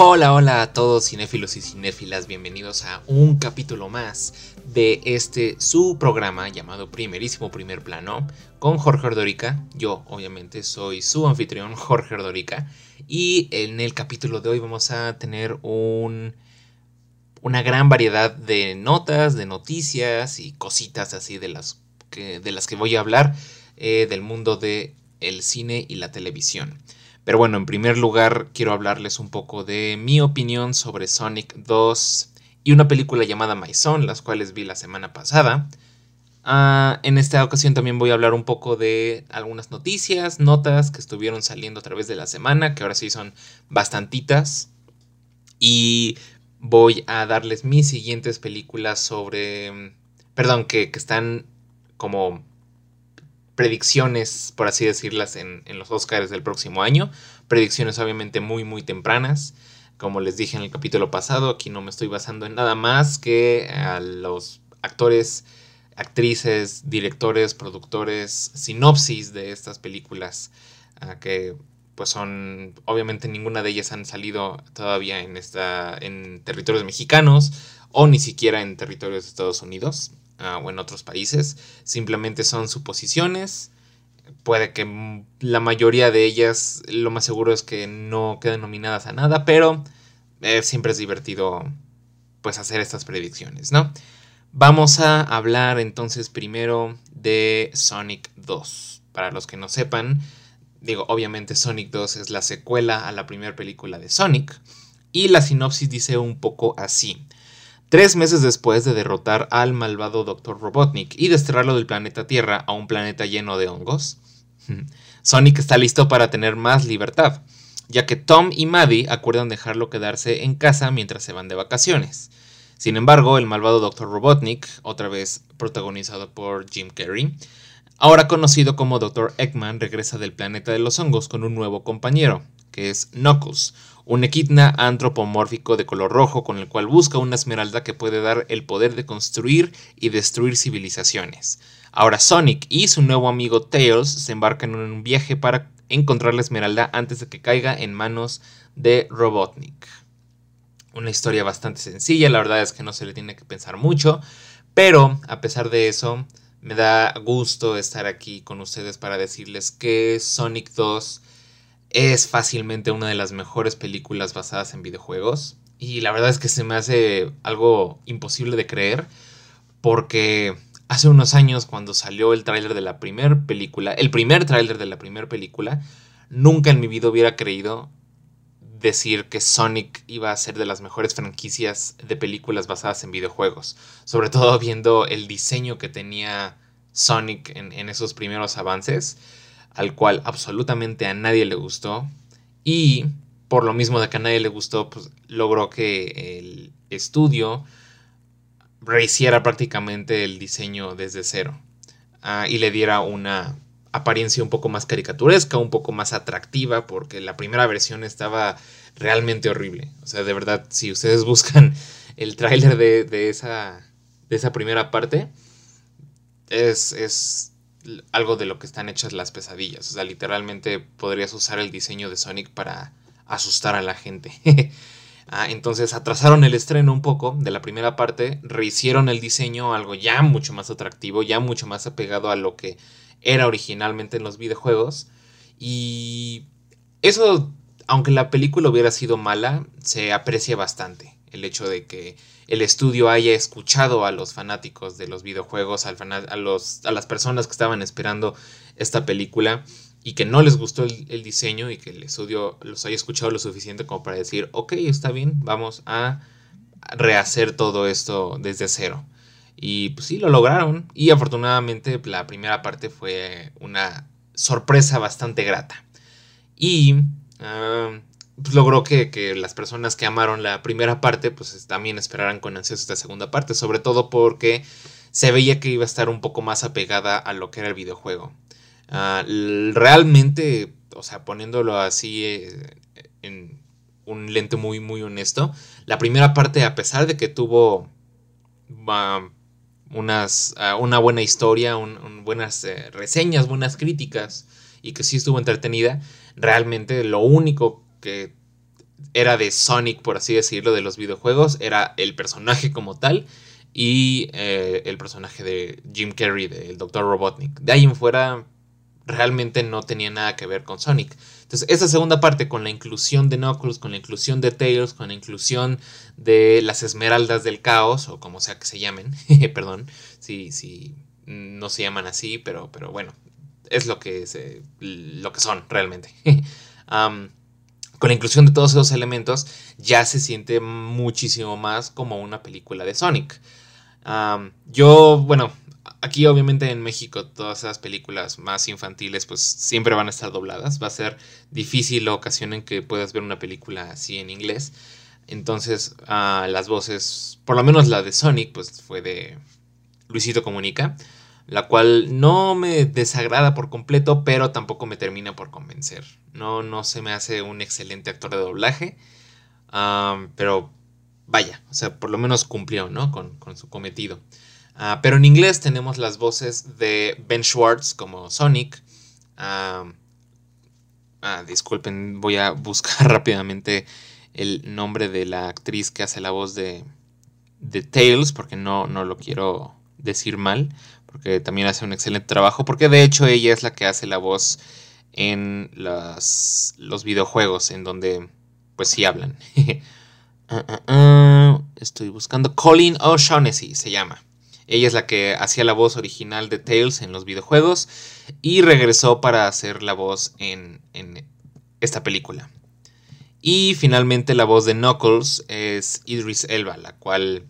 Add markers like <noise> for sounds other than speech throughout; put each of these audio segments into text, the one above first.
Hola, hola a todos cinéfilos y cinéfilas, bienvenidos a un capítulo más de este su programa llamado Primerísimo Primer Plano con Jorge Ordorica. Yo, obviamente, soy su anfitrión Jorge Ordorica y en el capítulo de hoy vamos a tener un una gran variedad de notas, de noticias y cositas así de las que, de las que voy a hablar eh, del mundo del el cine y la televisión. Pero bueno, en primer lugar quiero hablarles un poco de mi opinión sobre Sonic 2 y una película llamada My Son, las cuales vi la semana pasada. Ah, en esta ocasión también voy a hablar un poco de algunas noticias, notas que estuvieron saliendo a través de la semana, que ahora sí son bastantitas. Y voy a darles mis siguientes películas sobre... Perdón, que, que están como predicciones, por así decirlas, en, los Oscars del próximo año. Predicciones obviamente muy, muy tempranas. Como les dije en el capítulo pasado, aquí no me estoy basando en nada más que a los actores, actrices, directores, productores, sinopsis de estas películas. que pues son, obviamente ninguna de ellas han salido todavía en, esta, en territorios mexicanos o ni siquiera en territorios de Estados Unidos. Ah, o en otros países. Simplemente son suposiciones. Puede que la mayoría de ellas, lo más seguro es que no queden nominadas a nada, pero eh, siempre es divertido pues hacer estas predicciones, ¿no? Vamos a hablar entonces primero de Sonic 2. Para los que no sepan, digo, obviamente Sonic 2 es la secuela a la primera película de Sonic. Y la sinopsis dice un poco así. Tres meses después de derrotar al malvado Dr. Robotnik y desterrarlo del planeta Tierra a un planeta lleno de hongos, <laughs> Sonic está listo para tener más libertad, ya que Tom y Maddie acuerdan dejarlo quedarse en casa mientras se van de vacaciones. Sin embargo, el malvado Dr. Robotnik, otra vez protagonizado por Jim Carrey, ahora conocido como Dr. Eggman, regresa del planeta de los hongos con un nuevo compañero, que es Knuckles, un equidna antropomórfico de color rojo con el cual busca una esmeralda que puede dar el poder de construir y destruir civilizaciones. Ahora Sonic y su nuevo amigo Tails se embarcan en un viaje para encontrar la esmeralda antes de que caiga en manos de Robotnik. Una historia bastante sencilla, la verdad es que no se le tiene que pensar mucho, pero a pesar de eso, me da gusto estar aquí con ustedes para decirles que Sonic 2 es fácilmente una de las mejores películas basadas en videojuegos. Y la verdad es que se me hace algo imposible de creer. Porque hace unos años cuando salió el tráiler de la primera película, el primer tráiler de la primera película, nunca en mi vida hubiera creído decir que Sonic iba a ser de las mejores franquicias de películas basadas en videojuegos. Sobre todo viendo el diseño que tenía Sonic en, en esos primeros avances al cual absolutamente a nadie le gustó. Y por lo mismo de que a nadie le gustó, pues logró que el estudio rehiciera prácticamente el diseño desde cero. Ah, y le diera una apariencia un poco más caricaturesca, un poco más atractiva, porque la primera versión estaba realmente horrible. O sea, de verdad, si ustedes <laughs> buscan el tráiler de, esa, de esa primera parte, es, es algo de lo que están hechas las pesadillas. O sea, literalmente podrías usar el diseño de Sonic para asustar a la gente. <laughs> ah, entonces atrasaron el estreno un poco de la primera parte, rehicieron el diseño algo ya mucho más atractivo, ya mucho más apegado a lo que era originalmente en los videojuegos. Y eso, aunque la película hubiera sido mala, se aprecia bastante. El hecho de que el estudio haya escuchado a los fanáticos de los videojuegos, a, los, a las personas que estaban esperando esta película y que no les gustó el, diseño y que el estudio los haya escuchado lo suficiente como para decir, ok, está bien, vamos a rehacer todo esto desde cero. Y pues sí, lo lograron. Y afortunadamente la primera parte fue una sorpresa bastante grata. Y ah, pues, logró que, las personas que amaron la primera parte, pues también esperaran con ansias esta segunda parte, sobre todo porque se veía que iba a estar un poco más apegada a lo que era el videojuego. Ah, realmente, o sea, poniéndolo así eh, en un lente muy, muy honesto, la primera parte, a pesar de que tuvo unas, ah, una buena historia, buenas eh, reseñas, buenas críticas, y que sí estuvo entretenida, realmente lo único que era de Sonic, por así decirlo, de los videojuegos, era el personaje como tal y eh, el personaje de Jim Carrey, del Dr. Robotnik. De ahí en fuera, realmente no tenía nada que ver con Sonic. Entonces, esa segunda parte, con la inclusión de Knuckles, con la inclusión de Tails, con la inclusión de las Esmeraldas del Caos, o como sea que se llamen, <laughs> perdón, si, si no se llaman así, pero, pero bueno, es lo que, se, lo que son realmente. <laughs> con la inclusión de todos esos elementos, ya se siente muchísimo más como una película de Sonic. yo, bueno, aquí obviamente en México todas esas películas más infantiles pues siempre van a estar dobladas. Va a ser difícil la ocasión en que puedas ver una película así en inglés. Entonces las voces, por lo menos la de Sonic, pues fue de Luisito Comunica la cual no me desagrada por completo, pero tampoco me termina por convencer. No, no se me hace un excelente actor de doblaje, pero vaya, o sea, por lo menos cumplió, ¿no? Con, su cometido. Ah, pero en inglés tenemos las voces de Ben Schwartz como Sonic. ah, disculpen, voy a buscar <laughs> rápidamente el nombre de la actriz que hace la voz de, de Tails, porque no, no lo quiero decir mal porque también hace un excelente trabajo, porque de hecho ella es la que hace la voz en los videojuegos, en donde pues sí hablan. <laughs> Ah, ah, ah, estoy buscando Colleen O'Shaughnessy, se llama. Ella es la que hacía la voz original de Tails en los videojuegos y regresó para hacer la voz en, en esta película. Y finalmente la voz de Knuckles es Idris Elba, la cual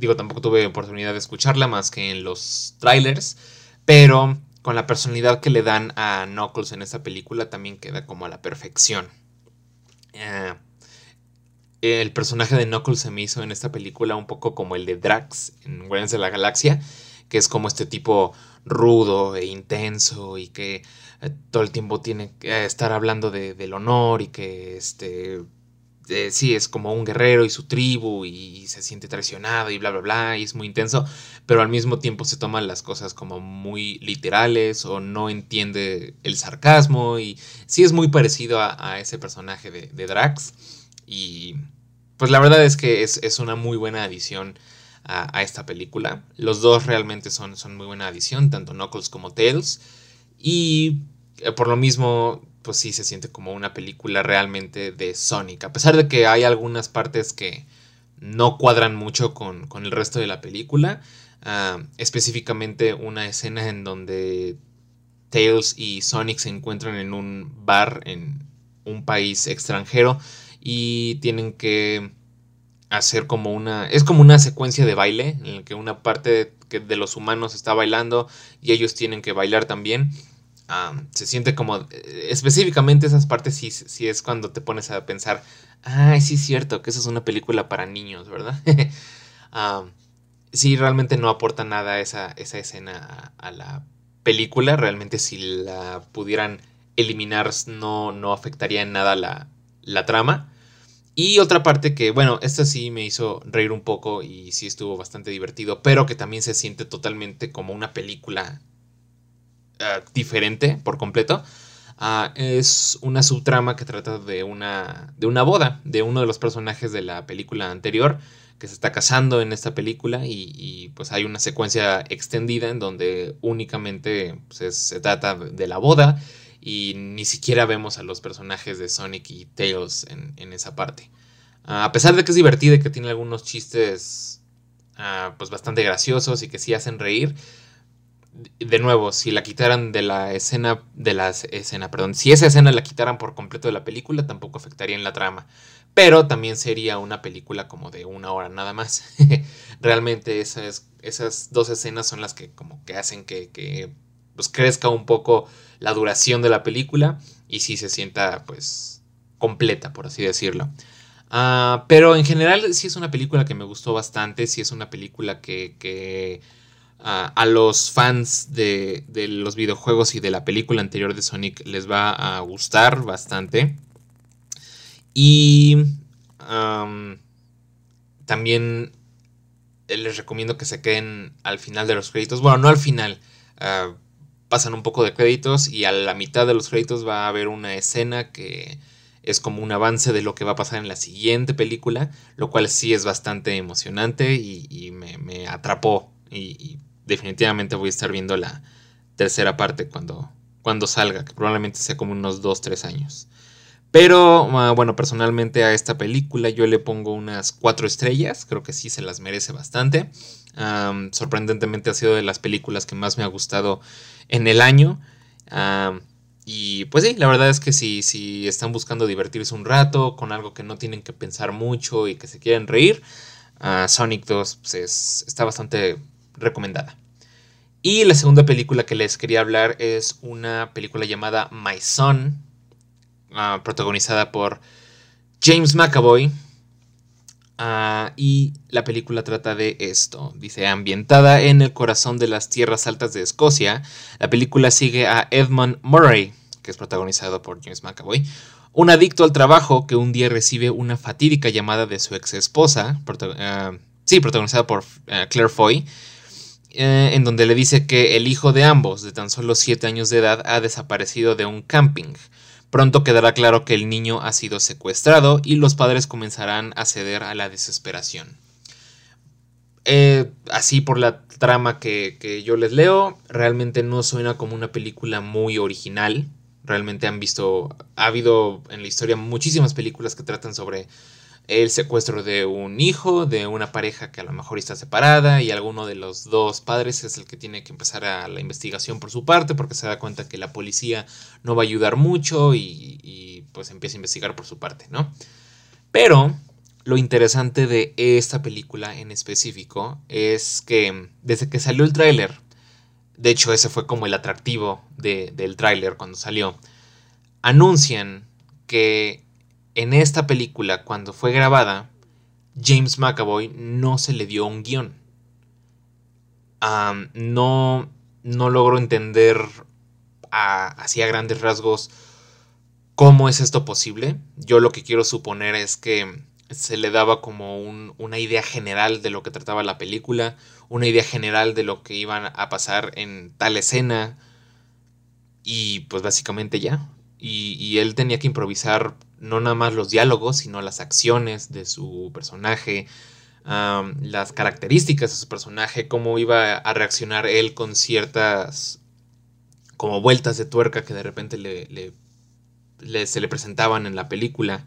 Digo, tampoco tuve oportunidad de escucharla más que en los trailers, pero con la personalidad que le dan a Knuckles en esta película también queda como a la perfección. Eh, el personaje de Knuckles se me hizo en esta película un poco como el de Drax en Guardians de la Galaxia, que es como este tipo rudo e intenso y que eh, todo el tiempo tiene que estar hablando del honor y que este este, sí, es como un guerrero y su tribu y se siente traicionado y bla, bla, bla, y es muy intenso, pero al mismo tiempo se toman las cosas como muy literales o no entiende el sarcasmo y sí es muy parecido a, ese personaje de, Drax y pues la verdad es que es, una muy buena adición a, esta película. Los dos realmente son, son muy buena adición, tanto Knuckles como Tails y eh, por lo mismo pues sí se siente como una película realmente de Sonic. A pesar de que hay algunas partes que no cuadran mucho con, el resto de la película. Ah, específicamente una escena en donde Tails y Sonic se encuentran en un bar en un país extranjero y tienen que hacer como una... Es como una secuencia de baile en la que una parte de los humanos está bailando y ellos tienen que bailar también se siente como, eh, específicamente esas partes sí, es cuando te pones a pensar, ay, sí es cierto, que eso es una película para niños, ¿verdad? <laughs> sí, realmente no aporta nada esa, esa escena a, la película, realmente si la pudieran eliminar no, no afectaría en nada la, la trama. Y otra parte que, bueno, esta sí me hizo reír un poco y sí estuvo bastante divertido, pero que también se siente totalmente como una película eh, diferente por completo. Ah, es una subtrama que trata de una, de una boda de uno de los personajes de la película anterior que se está casando en esta película y, pues hay una secuencia extendida en donde únicamente pues, se trata de la boda y ni siquiera vemos a los personajes de Sonic y Tails en, esa parte. Ah, a pesar de que es divertida y que tiene algunos chistes ah, pues bastante graciosos y que sí hacen reír, de nuevo, si la quitaran de la escena, de la escena, perdón, si esa escena la quitaran por completo de la película, tampoco afectaría en la trama. Pero también sería una película como de una hora nada más. <laughs> Realmente esas, esas dos escenas son las que como que hacen que, pues crezca un poco la duración de la película y si se sienta pues completa, por así decirlo. Ah, pero en general sí es una película que me gustó bastante, sí es una película que, que a, los fans de, los videojuegos y de la película anterior de Sonic les va a gustar bastante. Y también les recomiendo que se queden al final de los créditos. Bueno, no al final. Ah, pasan un poco de créditos y a la mitad de los créditos va a haber una escena que es como un avance de lo que va a pasar en la siguiente película, lo cual sí es bastante emocionante y, me, atrapó y, definitivamente voy a estar viendo la tercera parte cuando, cuando salga, que probablemente sea como unos 2-3 años. Pero ah, bueno, personalmente a esta película yo le pongo unas 4 estrellas, creo que sí se las merece bastante. sorprendentemente ha sido de las películas que más me ha gustado en el año. y pues sí, la verdad es que si, si están buscando divertirse un rato con algo que no tienen que pensar mucho y que se quieren reír, ah, Sonic 2 pues, está bastante recomendada. Y la segunda película que les quería hablar es una película llamada My Son, ah, protagonizada por James McAvoy. Ah, y la película trata de esto. Dice, ambientada en el corazón de las tierras altas de Escocia, la película sigue a Edmund Murray, que es protagonizado por James McAvoy, un adicto al trabajo que un día recibe una fatídica llamada de su ex esposa, ah, sí, protagonizada por Claire Foy, eh, en donde le dice que el hijo de ambos, de tan solo 7 años de edad, ha desaparecido de un camping. Pronto quedará claro que el niño ha sido secuestrado y los padres comenzarán a ceder a la desesperación. Eh, así por la trama que, que, yo les leo, realmente no suena como una película muy original. Realmente han visto, ha habido en la historia muchísimas películas que tratan sobre el secuestro de un hijo, de una pareja que a lo mejor está separada y alguno de los dos padres es el que tiene que empezar a la investigación por su parte porque se da cuenta que la policía no va a ayudar mucho y, pues empieza a investigar por su parte, ¿no? Pero lo interesante de esta película en específico es que desde que salió el tráiler, de hecho ese fue como el atractivo del tráiler cuando salió, anuncian que en esta película, cuando fue grabada, James McAvoy no se le dio un guion. no, no logro entender así a grandes rasgos cómo es esto posible. Yo lo que quiero suponer es que se le daba como una idea general de lo que trataba la película, una idea general de lo que iban a pasar en tal escena y pues básicamente ya. y él tenía que improvisar no nada más los diálogos, sino las acciones de su personaje, las características de su personaje, cómo iba a reaccionar él con ciertas como vueltas de tuerca que de repente le, se le presentaban en la película.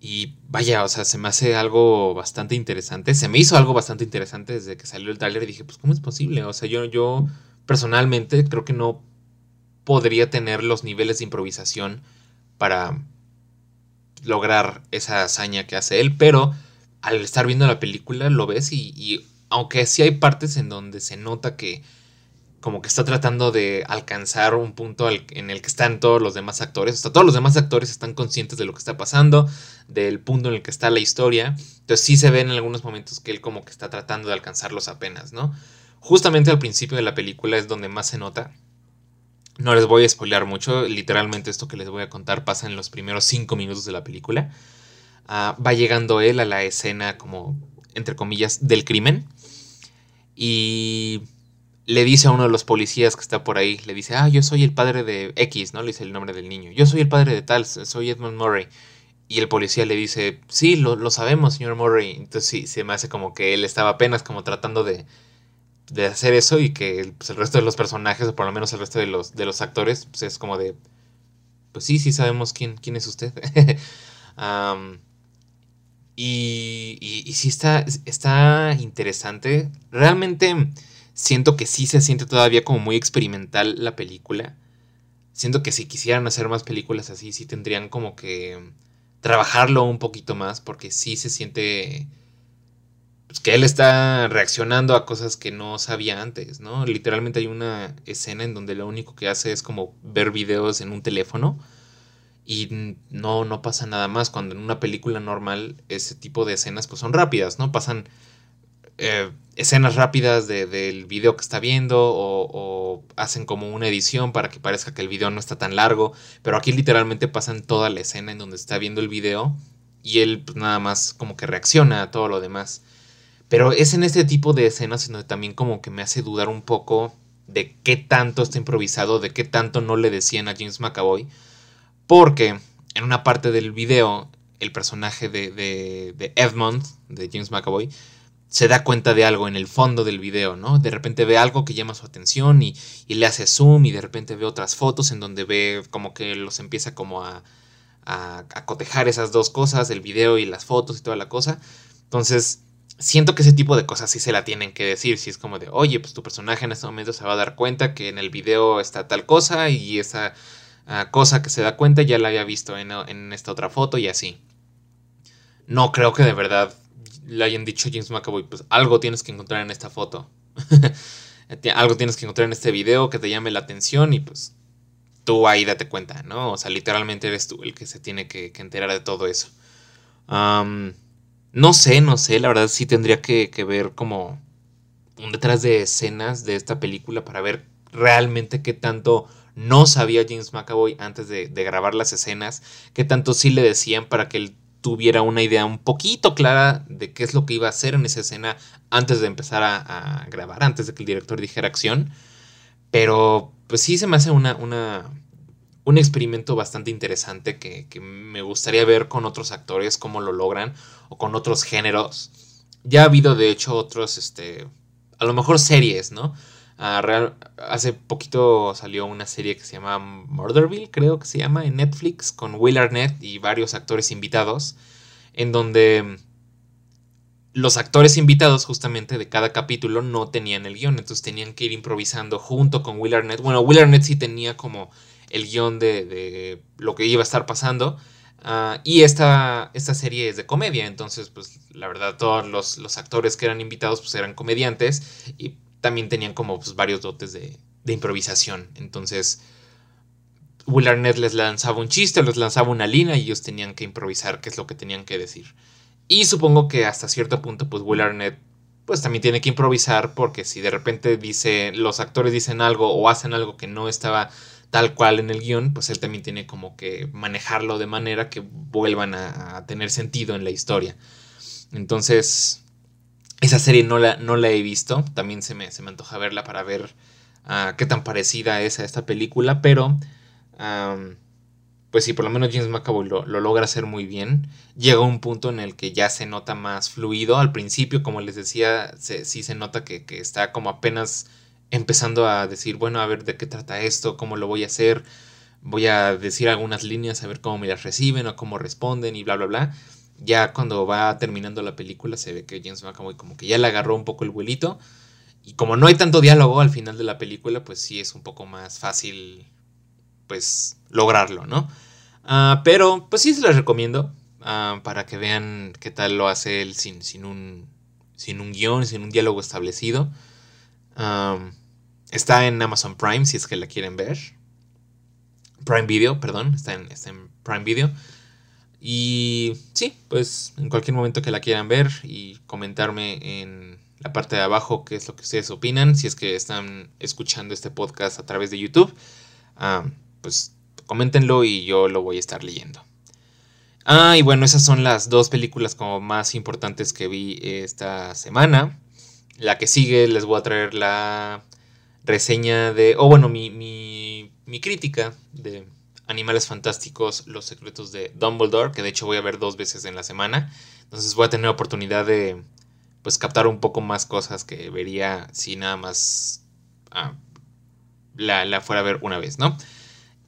y vaya, o sea, se me hace algo bastante interesante. Se me hizo algo bastante interesante desde que salió el trailer y dije, pues, ¿cómo es posible? O sea, yo, yo personalmente creo que no podría tener los niveles de improvisación para lograr esa hazaña que hace él, pero al estar viendo la película lo ves y, aunque sí hay partes en donde se nota que como que está tratando de alcanzar un punto en el que están todos los demás actores. Sea, todos los demás actores están conscientes de lo que está pasando, del punto en el que está la historia. Entonces sí se ve en algunos momentos que él como que está tratando de alcanzarlos apenas, ¿no? Justamente al principio de la película es donde más se nota. No les voy a spoilear mucho, literalmente esto que les voy a contar pasa en los primeros cinco minutos de la película. Ah, va llegando él a la escena como, entre comillas, del crimen. Y le dice a uno de los policías que está por ahí, le dice, ah, yo soy el padre de X, ¿no? Le dice el nombre del niño. Yo soy el padre de tal, soy Edmund Murray. Y el policía le dice, sí, lo, lo sabemos, señor Murray. Entonces sí, se me hace como que él estaba apenas como tratando de, de hacer eso y que pues, el resto de los personajes, o por lo menos el resto de los, de los actores, pues es como de, pues sí, sí sabemos quién, quién es usted. <laughs> y, y, sí está, está interesante. Realmente siento que sí se siente todavía como muy experimental la película. Siento que si quisieran hacer más películas así, sí tendrían como que trabajarlo un poquito más porque sí se siente pues, que él está reaccionando a cosas que no sabía antes, ¿no? Literalmente hay una escena en donde lo único que hace es como ver videos en un teléfono y no, no pasa nada más. Cuando en una película normal ese tipo de escenas pues son rápidas, ¿no? Pasan eh, escenas rápidas del video que está viendo o, hacen como una edición para que parezca que el video no está tan largo, pero aquí literalmente pasan toda la escena en donde está viendo el video y él pues, nada más como que reacciona a todo lo demás. Pero es en este tipo de escenas en donde también como que me hace dudar un poco de qué tanto está improvisado, de qué tanto no le decían a James McAvoy. Porque en una parte del video, el personaje de, de, de Edmond, de James McAvoy, se da cuenta de algo en el fondo del video, ¿no? De repente ve algo que llama su atención y, y, le hace zoom y de repente ve otras fotos en donde ve como que los empieza como a, a, a, cotejar esas dos cosas, el video y las fotos y toda la cosa. Entonces, siento que ese tipo de cosas sí se la tienen que decir, si es como de, oye, pues tu personaje en este momento se va a dar cuenta que en el video está tal cosa y esa uh, cosa que se da cuenta ya la había visto en, en esta otra foto y así. No creo que de verdad le hayan dicho James McAvoy, pues algo tienes que encontrar en esta foto. <laughs> algo tienes que encontrar en este video que te llame la atención y pues tú ahí date cuenta, ¿no? O sea, literalmente eres tú el que se tiene que, que enterar de todo eso. Um, no sé, no sé, la verdad sí tendría que, ver como un detrás de escenas de esta película para ver realmente qué tanto no sabía James McAvoy antes de, de grabar las escenas, qué tanto sí le decían para que él tuviera una idea un poquito clara de qué es lo que iba a hacer en esa escena antes de empezar a, a grabar, antes de que el director dijera acción. Pero pues sí se me hace una, una, un experimento bastante interesante que, que, me gustaría ver con otros actores, cómo lo logran, o con otros géneros. Ya ha habido de hecho otros, este, a lo mejor series, ¿no? Real, hace poquito salió una serie que se llama Murderville, creo que se llama, en Netflix, con Will Arnett y varios actores invitados, en donde los actores invitados justamente de cada capítulo no tenían el guion, entonces tenían que ir improvisando junto con Will Arnett. Bueno, Will Arnett sí tenía como el guion de, de lo que iba a estar pasando. Uh, y esta, esta serie es de comedia, entonces pues la verdad todos los, los actores que eran invitados pues eran comediantes y también tenían como pues, varios dotes de, de, improvisación. Entonces, Will Arnett les lanzaba un chiste, les lanzaba una línea y ellos tenían que improvisar qué es lo que tenían que decir. Y supongo que hasta cierto punto, pues Will Arnett pues también tiene que improvisar porque si de repente dice, los actores dicen algo o hacen algo que no estaba tal cual en el guion, pues él también tiene como que manejarlo de manera que vuelvan a, tener sentido en la historia. Entonces, esa serie no la, no la he visto, también se me, se me antoja verla para ver uh, qué tan parecida es a esta película, pero pues sí, por lo menos James McAvoy lo, lo, logra hacer muy bien. Llega un punto en el que ya se nota más fluido. Al principio, como les decía, sí se nota que, que, está como apenas empezando a decir, bueno, a ver de qué trata esto, cómo lo voy a hacer. Voy a decir algunas líneas, a ver cómo me las reciben o cómo responden y bla, bla, bla ya cuando va terminando la película se ve que James McAvoy como que ya le agarró un poco el vuelito. Y como no hay tanto diálogo al final de la película, pues sí es un poco más fácil, pues, lograrlo, ¿no? Uh, pero, pues sí se les recomiendo uh, para que vean qué tal lo hace él sin, sin, un, sin un guion, sin un diálogo establecido. Um, está en Amazon Prime si es que la quieren ver. Prime Video, perdón, está en, está en Prime Video. Y sí, pues en cualquier momento que la quieran ver y comentarme en la parte de abajo qué es lo que ustedes opinan, si es que están escuchando este podcast a través de YouTube, uh, pues coméntenlo y yo lo voy a estar leyendo. Ah, y bueno, esas son las dos películas como más importantes que vi esta semana. La que sigue les voy a traer la reseña de, o bueno, mi, mi, mi crítica de Animales Fantásticos, Los Secretos de Dumbledore, que de hecho voy a ver dos veces en la semana. Entonces voy a tener oportunidad de pues captar un poco más cosas que vería si nada más ah, la, la, fuera a ver una vez, ¿no?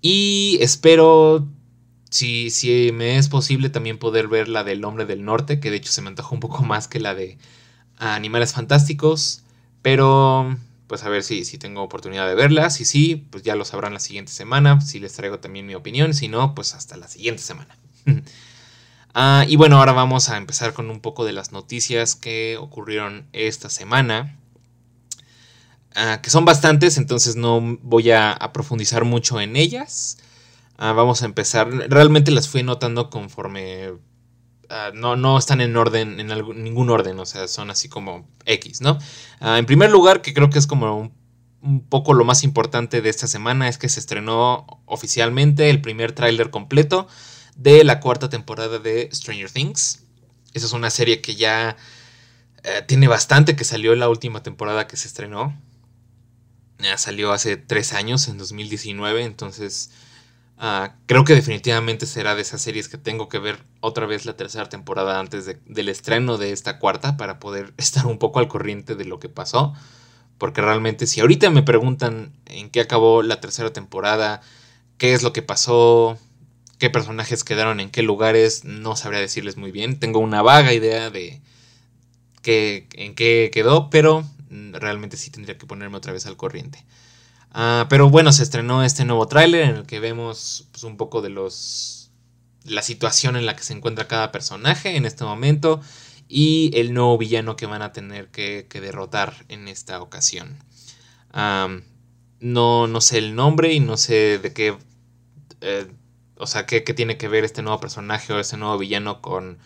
Y espero, si, si me es posible, también poder ver la del Hombre del Norte, que de hecho se me antoja un poco más que la de Animales Fantásticos. Pero pues a ver si, si tengo oportunidad de verlas. Si sí, pues ya lo sabrán la siguiente semana. Si les traigo también mi opinión. Si no, pues hasta la siguiente semana. <laughs> ah, y bueno, ahora vamos a empezar con un poco de las noticias que ocurrieron esta semana. Ah, que son bastantes, entonces no voy a, a profundizar mucho en ellas. Ah, vamos a empezar. Realmente las fui notando conforme Uh, no, no, están en orden, en algún, ningún orden, o sea, son así como X, ¿no? Uh, en primer lugar, que creo que es como un, un, poco lo más importante de esta semana, es que se estrenó oficialmente el primer tráiler completo de la cuarta temporada de Stranger Things. Esa es una serie que ya uh, tiene bastante, que salió la última temporada que se estrenó. Salió hace tres años, en 2019, entonces Ah, creo que definitivamente será de esas series que tengo que ver otra vez la tercera temporada antes del estreno de esta cuarta para poder <laughs> estar un poco al corriente de lo que pasó. Porque realmente si ahorita me preguntan en qué acabó la tercera temporada, qué es lo que pasó, qué personajes quedaron en qué lugares, no sabría decirles muy bien. Tengo una vaga idea de qué, en qué quedó, pero realmente sí tendría que ponerme otra vez al corriente. Ah, pero bueno, se estrenó este nuevo tráiler en el que vemos pues, un poco de los la situación en la que se encuentra cada personaje en este momento y el nuevo villano que van a tener que, derrotar en esta ocasión. no, no sé el nombre y no sé de qué... Eh, o sea, qué, tiene que ver este nuevo personaje o este nuevo villano con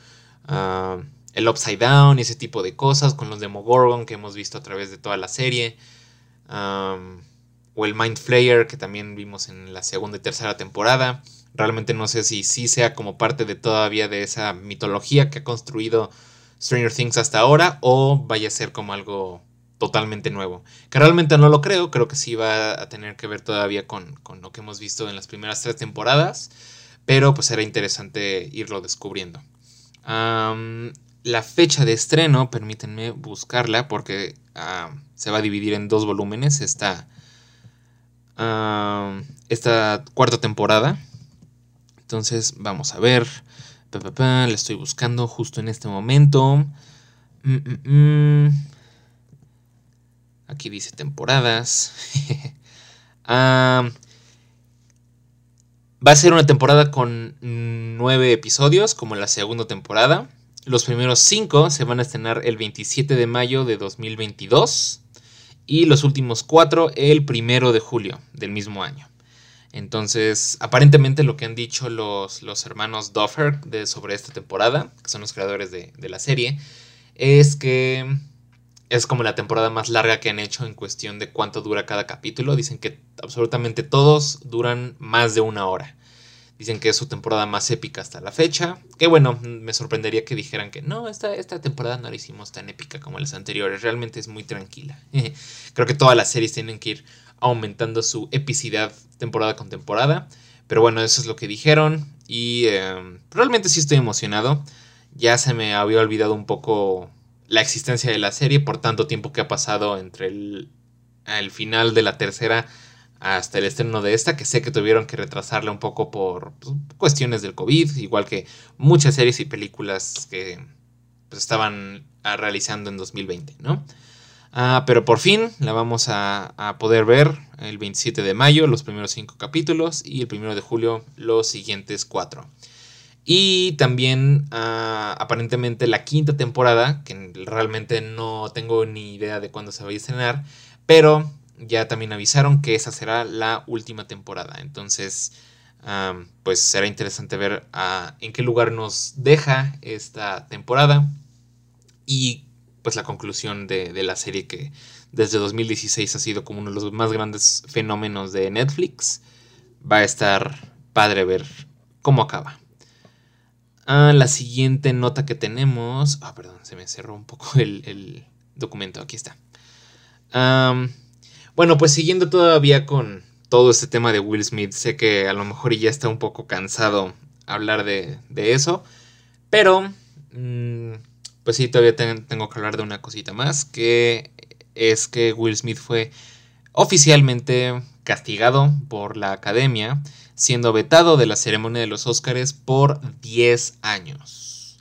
el Upside Down y ese tipo de cosas, con los Demogorgon que hemos visto a través de toda la serie o el Mind Flayer que también vimos en la segunda y tercera temporada. Realmente no sé si sí sea como parte de todavía de esa mitología que ha construido Stranger Things hasta ahora o vaya a ser como algo totalmente nuevo. Que realmente no lo creo, creo que sí va a tener que ver todavía con, lo que hemos visto en las primeras tres temporadas, pero pues será interesante irlo descubriendo. la fecha de estreno, permítanme buscarla porque se va a dividir en dos volúmenes. Esta cuarta temporada. Entonces, vamos a ver. La estoy buscando justo en este momento. Mm, mm, mm. Aquí dice temporadas. <laughs> va a ser una temporada con nueve episodios, como la segunda temporada. Los primeros cinco se van a estrenar el 27 de mayo de 2022 y los últimos cuatro el primero de julio del mismo año. Entonces, aparentemente lo que han dicho los, los hermanos Duffer sobre esta temporada, que son los creadores de, de, la serie, es que es como la temporada más larga que han hecho en cuestión de cuánto dura cada capítulo. Dicen que absolutamente todos duran más de una hora. Dicen que es su temporada más épica hasta la fecha. Que bueno, me sorprendería que dijeran que no, esta, esta temporada no la hicimos tan épica como las anteriores. Realmente es muy tranquila. <laughs> Creo que todas las series tienen que ir aumentando su epicidad temporada con temporada. Pero bueno, eso es lo que dijeron. Y em, realmente sí estoy emocionado. Ya se me había olvidado un poco la existencia de la serie por tanto tiempo que ha pasado entre el, el final de la tercera hasta el estreno de esta, que sé que tuvieron que retrasarla un poco por pues, cuestiones del COVID, igual que muchas series y películas que pues, estaban ah, realizando en 2020, ¿no? Ah, pero por fin la vamos a, poder ver el 27 de mayo, los primeros cinco capítulos, y el 1 de julio los siguientes cuatro. Y también ah, aparentemente la quinta temporada, que realmente no tengo ni idea de cuándo se va a estrenar, pero ya también avisaron que esa será la última temporada. Entonces, pues será interesante ver ah, en qué lugar nos deja esta temporada y pues la conclusión de, la serie que desde 2016 ha sido como uno de los más grandes fenómenos de Netflix. Va a estar padre ver cómo acaba. Ah, la siguiente nota que tenemos. Ah, perdón, se me cerró un poco el, documento. Aquí está. Bueno, pues siguiendo todavía con todo este tema de Will Smith, sé que a lo mejor ya está un poco cansado hablar de, eso, pero mm, pues sí, todavía tengo que hablar de una cosita más, que es que Will Smith fue oficialmente castigado por la academia, siendo vetado de la ceremonia de los Oscars por 10 años.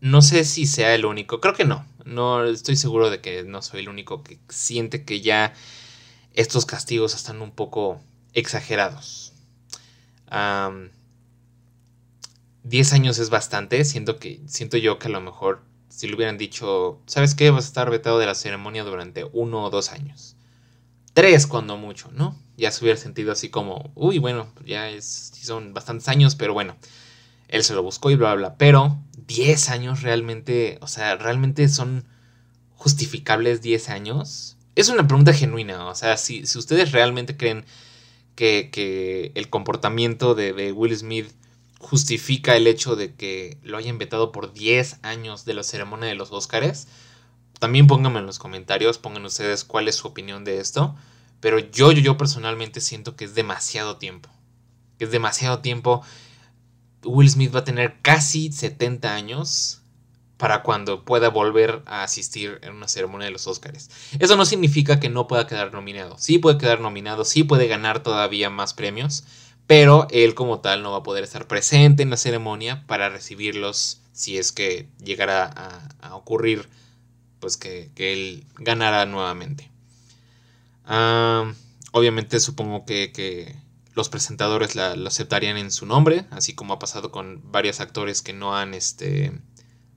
No sé si sea el único, creo que no. No estoy seguro de que no soy el único que siente que ya estos castigos están un poco exagerados. 10 años es bastante, siento que siento yo que a lo mejor si le hubieran dicho, ¿sabes qué? Vas a estar vetado de la ceremonia durante uno o dos años. Tres cuando mucho, ¿no? Ya se hubiera sentido así como, uy, bueno, ya es, son bastantes años, pero bueno, él se lo buscó y bla, bla, bla. Pero 10 años realmente, o sea, realmente son justificables 10 años. Es una pregunta genuina, o sea, si, ustedes realmente creen que, el comportamiento de, Will Smith justifica el hecho de que lo hayan vetado por 10 años de la ceremonia de los Oscars, también pónganme en los comentarios, pongan ustedes cuál es su opinión de esto. Pero yo, yo, yo personalmente siento que es demasiado tiempo. Que es demasiado tiempo. Will Smith va a tener casi 70 años para cuando pueda volver a asistir en una ceremonia de los Oscars. Eso no significa que no pueda quedar nominado. Sí puede quedar nominado, sí puede ganar todavía más premios, pero él como tal no va a poder estar presente en la ceremonia para recibirlos si es que llegara a, ocurrir pues que, él ganara nuevamente. Ah, obviamente supongo que, los presentadores lo aceptarían en su nombre, así como ha pasado con varios actores que no han este,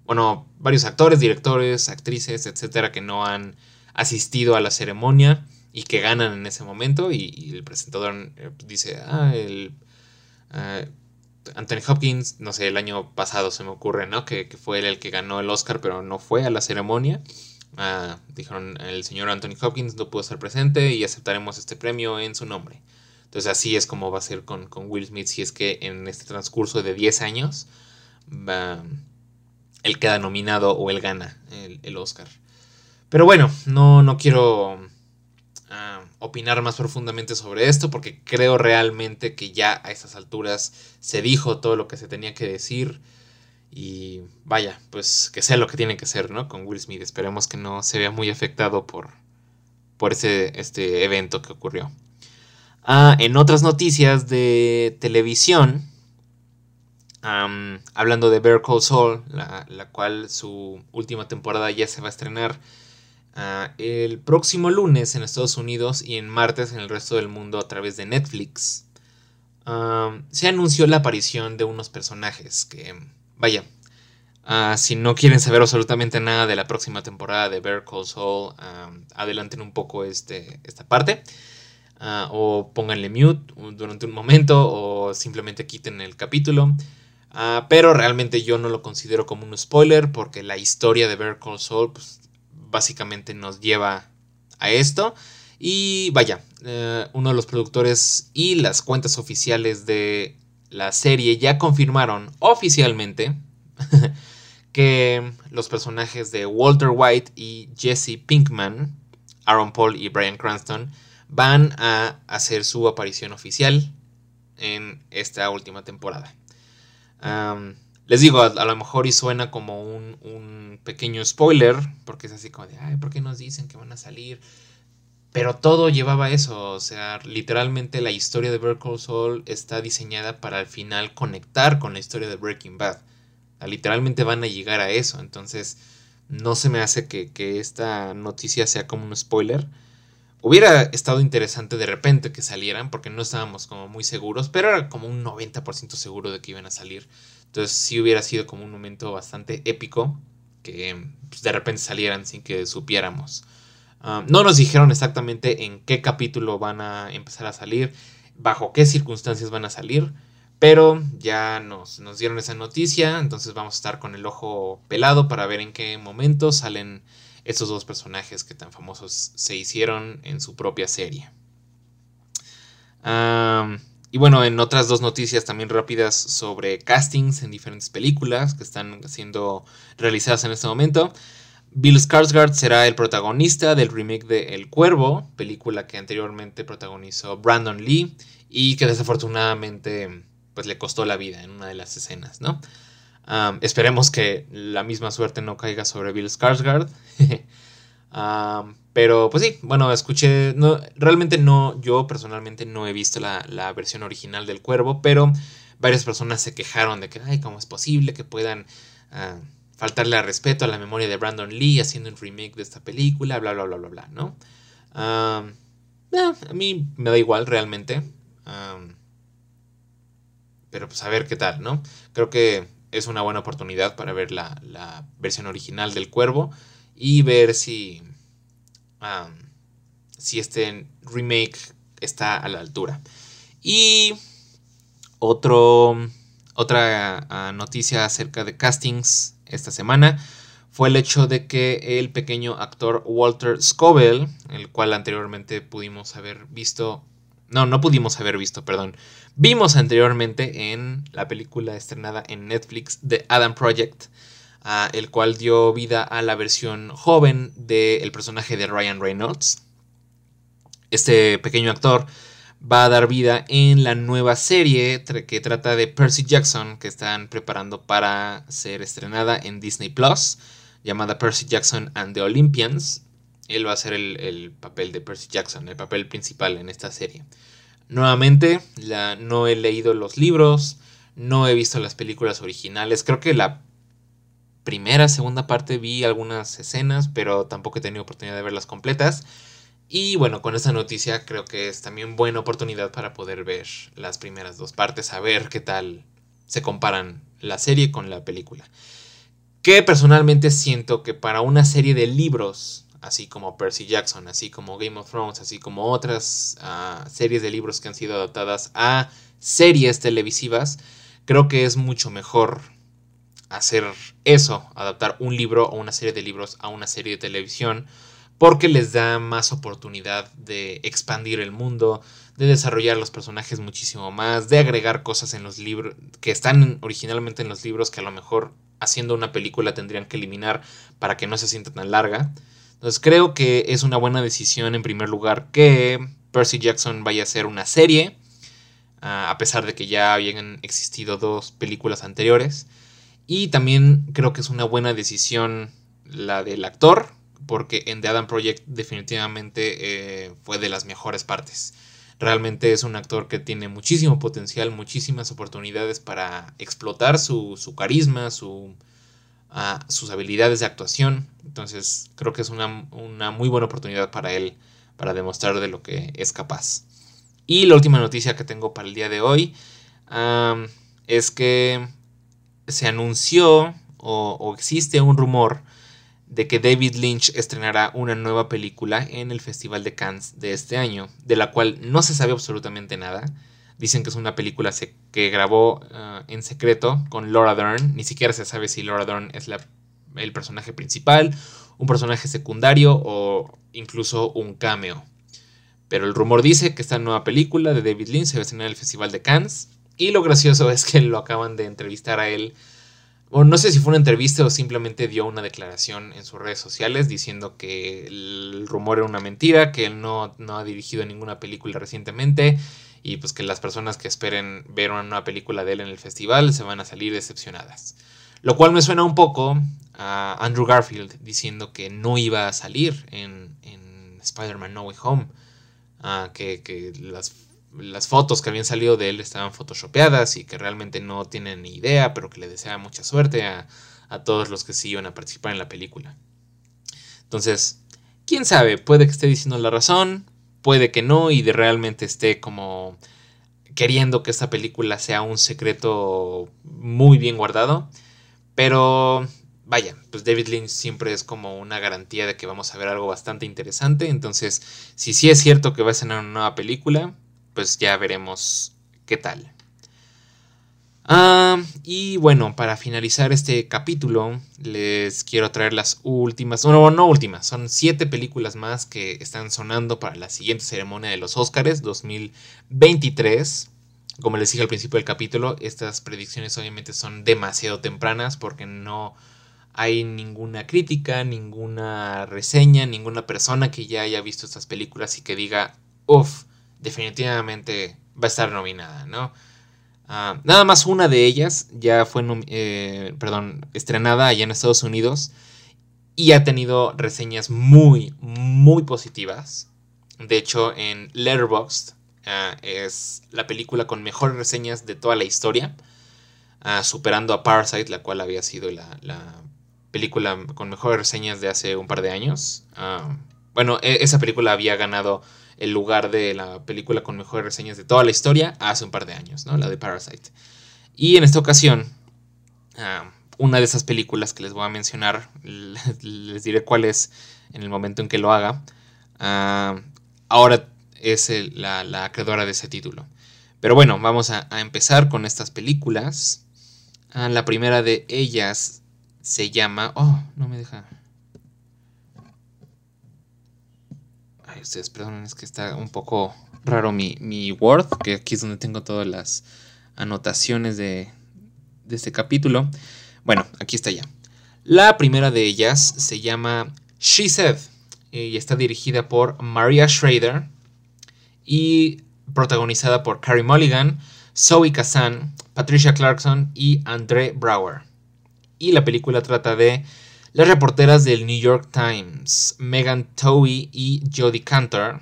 bueno, varios actores, directores, actrices, etcétera, que no han asistido a la ceremonia y que ganan en ese momento. Y, el presentador eh, dice, ah, el. Eh, Anthony Hopkins, no sé, el año pasado se me ocurre, ¿no? Que, fue él el que ganó el Oscar, pero no fue a la ceremonia. Ah, dijeron, el señor Anthony Hopkins no pudo estar presente y aceptaremos este premio en su nombre. Entonces así es como va a ser con, Will Smith si es que en este transcurso de 10 años va, él queda nominado o él gana el, Oscar. Pero bueno, no, no quiero ah, opinar más profundamente sobre esto porque creo realmente que ya a estas alturas se dijo todo lo que se tenía que decir. Y vaya, pues que sea lo que tiene que ser, ¿no? Con Will Smith. Esperemos que no se vea muy afectado por, por ese, este evento que ocurrió. En otras noticias de televisión, hablando de Bear Call Saul, la, cual su última temporada ya se va a estrenar ah, el próximo lunes en Estados Unidos y en martes en el resto del mundo a través de Netflix. se anunció la aparición de unos personajes que, vaya, ah, si no quieren saber absolutamente nada de la próxima temporada de Bear Call Saul, adelanten un poco este, esta parte. Ah, o pónganle mute durante un momento o simplemente quiten el capítulo. Ah, pero realmente yo no lo considero como un spoiler porque la historia de Bear Call Saul pues, básicamente nos lleva a esto. Y vaya, eh, uno de los productores y las cuentas oficiales de la serie ya confirmaron oficialmente <laughs> que los personajes de Walter White y Jesse Pinkman, Aaron Paul y Brian Cranston, van a hacer su aparición oficial en esta última temporada les digo, a, lo mejor y suena como un, un, pequeño spoiler, porque es así como de, ay, ¿por qué nos dicen que van a salir? Pero todo llevaba eso, o sea, literalmente la historia de Better Call está diseñada para al final conectar con la historia de Breaking Bad. literalmente van a llegar a eso, entonces no se me hace que, que esta noticia sea como un spoiler. Hubiera estado interesante de repente que salieran porque no estábamos como muy seguros, pero era como un 90% seguro de que iban a salir. Entonces sí hubiera sido como un momento bastante épico que pues, de repente salieran sin que supiéramos. Ah, no nos dijeron exactamente en qué capítulo van a empezar a salir, bajo qué circunstancias van a salir, pero ya nos, nos dieron esa noticia, entonces vamos a estar con el ojo pelado para ver en qué momento salen estos dos personajes que tan famosos se hicieron en su propia serie. y bueno, en otras dos noticias también rápidas sobre castings en diferentes películas que están siendo realizadas en este momento. Bill Skarsgård será el protagonista del remake de El Cuervo, película que anteriormente protagonizó Brandon Lee y que desafortunadamente pues le costó la vida en una de las escenas, ¿no? Esperemos que la misma suerte no caiga sobre Bill Skarsgård. <laughs> pero pues sí, bueno, escuché, realmente no, yo personalmente no he visto la, versión original del Cuervo, pero varias personas se quejaron de que, ay, ¿cómo es posible que puedan uh, faltarle al respeto a la memoria de Brandon Lee haciendo un remake de esta película, bla, bla, bla, bla, bla, ¿no? a mí me da igual realmente. pero pues a ver qué tal, ¿no? Creo que es una buena oportunidad para ver la, versión original del cuervo y ver si, si este remake está a la altura. Y otro, otra ah, noticia acerca de castings esta semana fue el hecho de que el pequeño actor Walter Scoville, el cual anteriormente pudimos haber visto, no, no pudimos haber visto, perdón, vimos anteriormente en la película estrenada en Netflix The Adam Project. el cual dio vida a la versión joven del personaje de Ryan Reynolds. Este pequeño actor va a dar vida en la nueva serie que trata de Percy Jackson que están preparando para ser estrenada en Disney Plus, llamada Percy Jackson and the Olympians. Él va a ser el, papel de Percy Jackson, el papel principal en esta serie. Nuevamente, la, no he leído los libros, no he visto las películas originales. Creo que la primera, segunda parte vi algunas escenas, pero tampoco he tenido oportunidad de verlas completas. Y bueno, con esta noticia creo que es también buena oportunidad para poder ver las primeras dos partes, a ver qué tal se comparan la serie con la película. Que personalmente siento que para una serie de libros, así como Percy Jackson, así como Game of Thrones, así como otras ah, series de libros que han sido adaptadas a series televisivas, creo que es mucho mejor hacer eso, adaptar un libro o una serie de libros a una serie de televisión porque les da más oportunidad de expandir el mundo, de desarrollar los personajes muchísimo más, de agregar cosas en los libros que están originalmente en los libros que a lo mejor haciendo una película tendrían que eliminar para que no se sienta tan larga. Entonces creo que es una buena decisión en primer lugar que Percy Jackson vaya a ser una serie, ah, a pesar de que ya habían existido dos películas anteriores. Y también creo que es una buena decisión la del actor, porque en The Adam Project definitivamente eh, fue de las mejores partes. Realmente es un actor que tiene muchísimo potencial, muchísimas oportunidades para explotar su, carisma, su, ah, sus habilidades de actuación. Entonces creo que es una, muy buena oportunidad para él para demostrar de lo que es capaz. Y la última noticia que tengo para el día de hoy es que se anunció o existe un rumor de que David Lynch estrenará una nueva película en el Festival de Cannes de este año, de la cual no se sabe absolutamente nada. Dicen que es una película que grabó uh, en secreto con Laura Dern. Ni siquiera se sabe si Laura Dern es el personaje principal, un personaje secundario o incluso un cameo. Pero el rumor dice que esta nueva película de David Lynch se va a estrenar en el Festival de Cannes. Y lo gracioso es que lo acaban de entrevistar a él o no sé si fue una entrevista o simplemente dio una declaración en sus redes sociales diciendo que el rumor era una mentira, que él no, ha dirigido ninguna película recientemente y pues que las personas que esperen ver una nueva película de él en el festival se van a salir decepcionadas. Lo cual me suena un poco a Andrew Garfield diciendo que no iba a salir en, Spider-Man No Way Home, que, que las las fotos que habían salido de él estaban photoshopeadas y que realmente no tienen ni idea, pero que le desea mucha suerte a, todos los que sí iban a participar en la película. Entonces, quién sabe, puede que esté diciendo la razón, puede que no, y de realmente esté como queriendo que esta película sea un secreto muy bien guardado. Pero vaya, pues David Lynch siempre es como una garantía de que vamos a ver algo bastante interesante. Entonces, si sí es cierto que va a ser una nueva película, pues ya veremos qué tal. Ah, y bueno, para finalizar este capítulo, les quiero traer las últimas, no, no últimas, son siete películas más que están sonando para la siguiente ceremonia de los Oscars 2023. Como les dije al principio del capítulo, estas predicciones obviamente son demasiado tempranas porque no hay ninguna crítica, ninguna reseña, ninguna persona que ya haya visto estas películas y que diga, uff, definitivamente va a estar nominada, ¿no? Ah, nada más una de ellas ya fue eh, perdón, estrenada allá en Estados Unidos y ha tenido reseñas muy, muy positivas. De hecho, en Letterboxd ah, es la película con mejores reseñas de toda la historia, ah, superando a Parasite, la cual había sido la, la, película con mejores reseñas de hace un par de años. bueno, e, esa película había ganado el lugar de la película con mejores reseñas de toda la historia hace un par de años, ¿no? La de Parasite. Y en esta ocasión, ah, una de esas películas que les voy a mencionar, <laughs> les diré cuál es en el momento en que lo haga, ah, ahora es la, creadora de ese título. Pero bueno, vamos a, empezar con estas películas. Ah, la primera de ellas se llama... Oh, no me deja... ustedes perdonen, es que está un poco raro mi, mi Word, que aquí es donde tengo todas las anotaciones de, de este capítulo. Bueno, aquí está ya. La primera de ellas se llama She Said y está dirigida por Maria Schrader y protagonizada por Carrie Mulligan, Zoe Kazan, Patricia Clarkson y Andre Brower. Y la película trata de las reporteras del New York Times, Megan Towie y Jodie Cantor,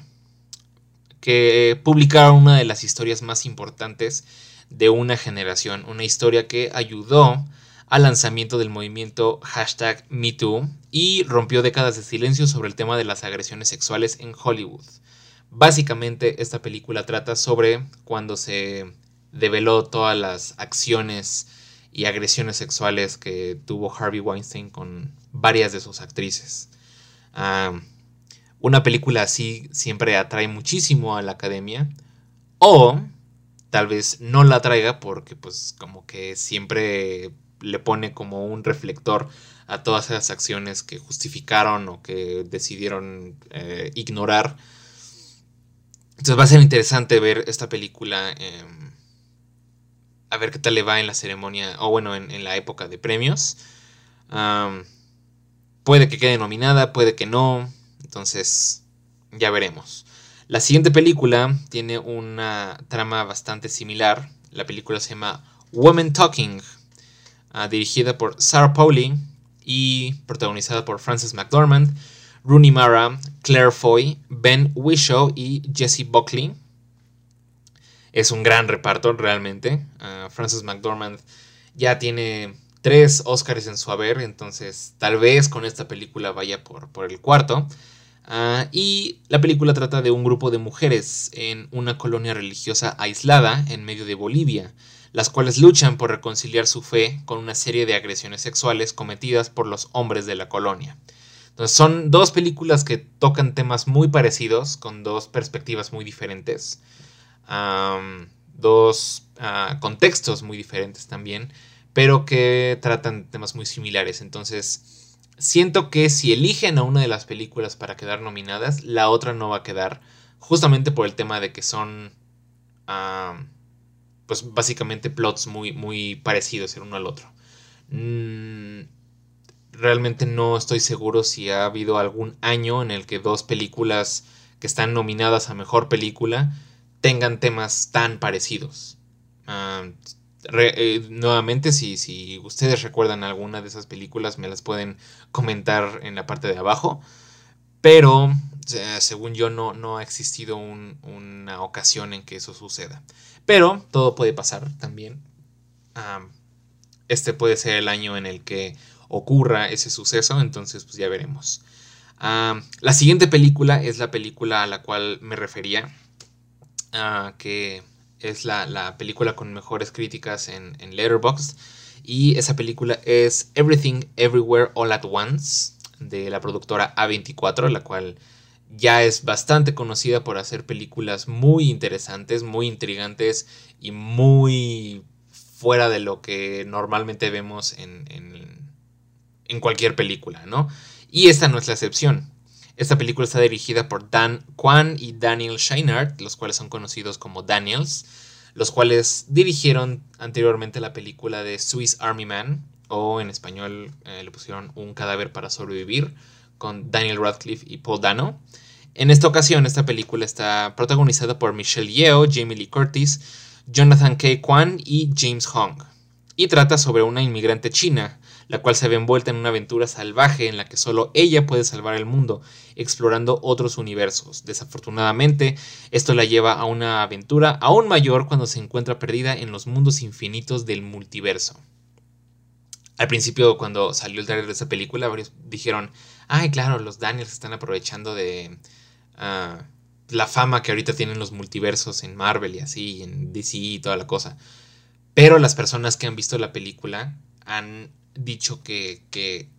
que publicaron una de las historias más importantes de una generación, una historia que ayudó al lanzamiento del movimiento hashtag MeToo y rompió décadas de silencio sobre el tema de las agresiones sexuales en Hollywood. Básicamente esta película trata sobre cuando se develó todas las acciones y agresiones sexuales que tuvo Harvey Weinstein con varias de sus actrices. una película así siempre atrae muchísimo a la academia o tal vez no la traiga porque pues como que siempre le pone como un reflector a todas esas acciones que justificaron o que decidieron eh, ignorar. Entonces va a ser interesante ver esta película, em, a ver qué tal le va en la ceremonia, o bueno, en, la época de premios. Puede que quede nominada, puede que no, entonces ya veremos. La siguiente película tiene una trama bastante similar. La película se llama Women Talking, ah, dirigida por Sarah Pauli y protagonizada por Frances McDormand, Rooney Mara, Claire Foy, Ben Whishaw y Jesse Buckley. Es un gran reparto realmente. Ah, Frances McDormand ya tiene tres Oscars en su haber, entonces tal vez con esta película vaya por, por el cuarto. Ah, y la película trata de un grupo de mujeres en una colonia religiosa aislada en medio de Bolivia, las cuales luchan por reconciliar su fe con una serie de agresiones sexuales cometidas por los hombres de la colonia. Entonces son dos películas que tocan temas muy parecidos, con dos perspectivas muy diferentes, dos ah, contextos muy diferentes también, pero que tratan temas muy similares. Entonces, siento que si eligen a una de las películas para quedar nominadas, la otra no va a quedar, justamente por el tema de que son, ah, pues básicamente plots muy, muy parecidos el uno al otro. Mm, realmente no estoy seguro si ha habido algún año en el que dos películas que están nominadas a mejor película tengan temas tan parecidos. Ah, eh, nuevamente, si, si ustedes recuerdan alguna de esas películas, me las pueden comentar en la parte de abajo. Pero, según yo, no, no ha existido una ocasión en que eso suceda. Pero todo puede pasar también. este puede ser el año en el que ocurra ese suceso, entonces pues ya veremos. la siguiente película es la película a la cual me refería, uh, que es la, película con mejores críticas en, en Letterboxd. Y esa película es Everything Everywhere All at Once, de la productora A24, la cual ya es bastante conocida por hacer películas muy interesantes, muy intrigantes y muy fuera de lo que normalmente vemos en, en, en cualquier película, ¿no? Y esta no es la excepción. Esta película está dirigida por Dan Kwan y Daniel Scheinert, los cuales son conocidos como Daniels, los cuales dirigieron anteriormente la película de Swiss Army Man, o en español eh, le pusieron Un cadáver para sobrevivir, con Daniel Radcliffe y Paul Dano. En esta ocasión, esta película está protagonizada por Michelle Yeoh, Jamie Lee Curtis, Jonathan K. Kwan y James Hong, y trata sobre una inmigrante china la cual se ve envuelta en una aventura salvaje en la que solo ella puede salvar el mundo, explorando otros universos. Desafortunadamente, esto la lleva a una aventura aún mayor cuando se encuentra perdida en los mundos infinitos del multiverso. Al principio, cuando salió el trailer de esa película, varios dijeron, ay, claro, los Daniels están aprovechando de ah, la fama que ahorita tienen los multiversos en Marvel y así, en DC y toda la cosa. Pero las personas que han visto la película han dicho que,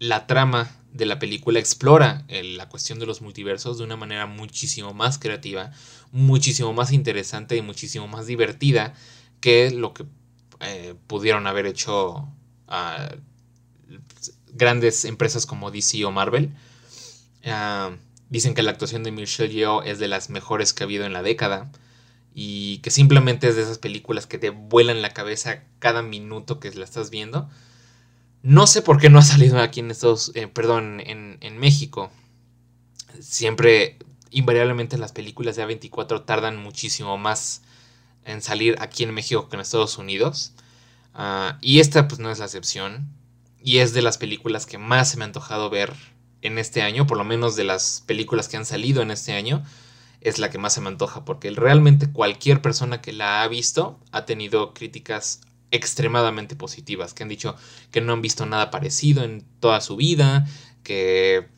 la trama de la película explora la cuestión de los multiversos de una manera muchísimo más creativa, muchísimo más interesante y muchísimo más divertida que lo que eh, pudieron haber hecho grandes empresas como DC o Marvel. Ah, dicen que la actuación de Michelle Yeoh es de las mejores que ha habido en la década y que simplemente es de esas películas que te vuelan la cabeza cada minuto que la estás viendo. No sé por qué no ha salido aquí en Estados eh, perdón, en, en, México. Siempre, invariablemente las películas de A24 tardan muchísimo más en salir aquí en México que en Estados Unidos. Ah, y esta pues no es la excepción. Y es de las películas que más se me ha antojado ver en este año, por lo menos de las películas que han salido en este año, es la que más se me antoja, porque realmente cualquier persona que la ha visto ha tenido críticas extremadamente positivas, que han dicho que no han visto nada parecido en toda su vida, que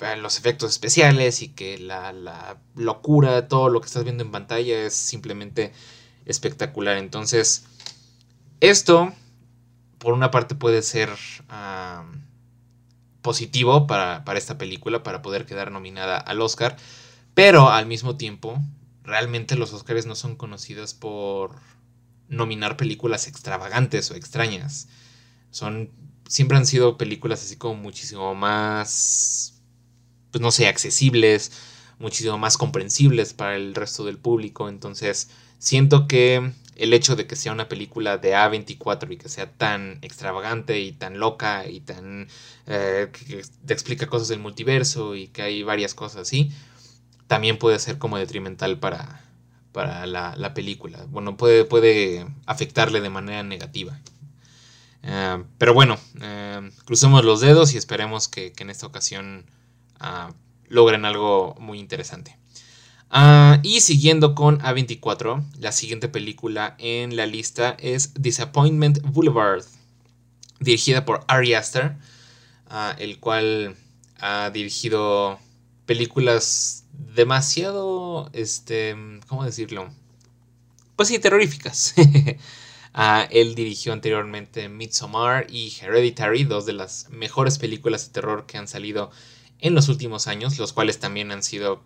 eh, los efectos especiales y que la, la locura, todo lo que estás viendo en pantalla es simplemente espectacular. Entonces, esto, por una parte, puede ser positivo para, para, esta película, para poder quedar nominada al Oscar, pero al mismo tiempo, realmente los Oscars no son conocidos por nominar películas extravagantes o extrañas. Son, siempre han sido películas así como muchísimo más, pues no sé, accesibles, muchísimo más comprensibles para el resto del público. Entonces, siento que el hecho de que sea una película de A24 y que sea tan extravagante y tan loca y tan... Eh, que te explica cosas del multiverso y que hay varias cosas así, también puede ser como detrimental para, para la, película. Bueno, puede, puede afectarle de manera negativa. Eh, pero bueno, eh, crucemos los dedos y esperemos que, en esta ocasión ah, logren algo muy interesante. Ah, y siguiendo con A24, la siguiente película en la lista es Disappointment Boulevard, dirigida por Ari Aster, ah, el cual ha dirigido películas demasiado, este, ¿cómo decirlo? Pues sí, terroríficas. <laughs> Ah, él dirigió anteriormente Midsommar y Hereditary, dos de las mejores películas de terror que han salido en los últimos años, los cuales también han sido